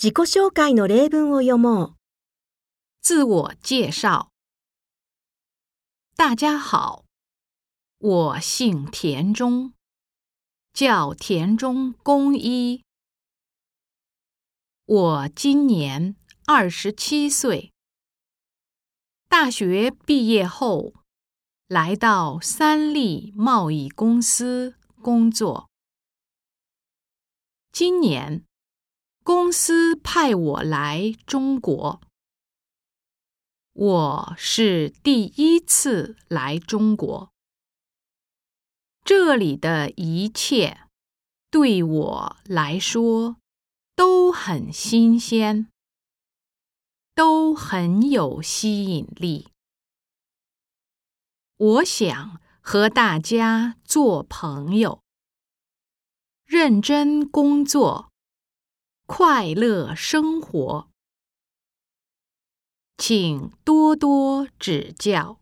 自己紹介の例文を読もう。自我介绍。大家好，我姓田中，叫田中公一。我今年二十七岁。大学毕业后，来到三立贸易公司工作。今年。 公司派我来中国，我是第一次来中国。这里的一切对我来说都很新鲜，都很有吸引力。我想和大家做朋友，认真工作。快乐生活，请多多指教。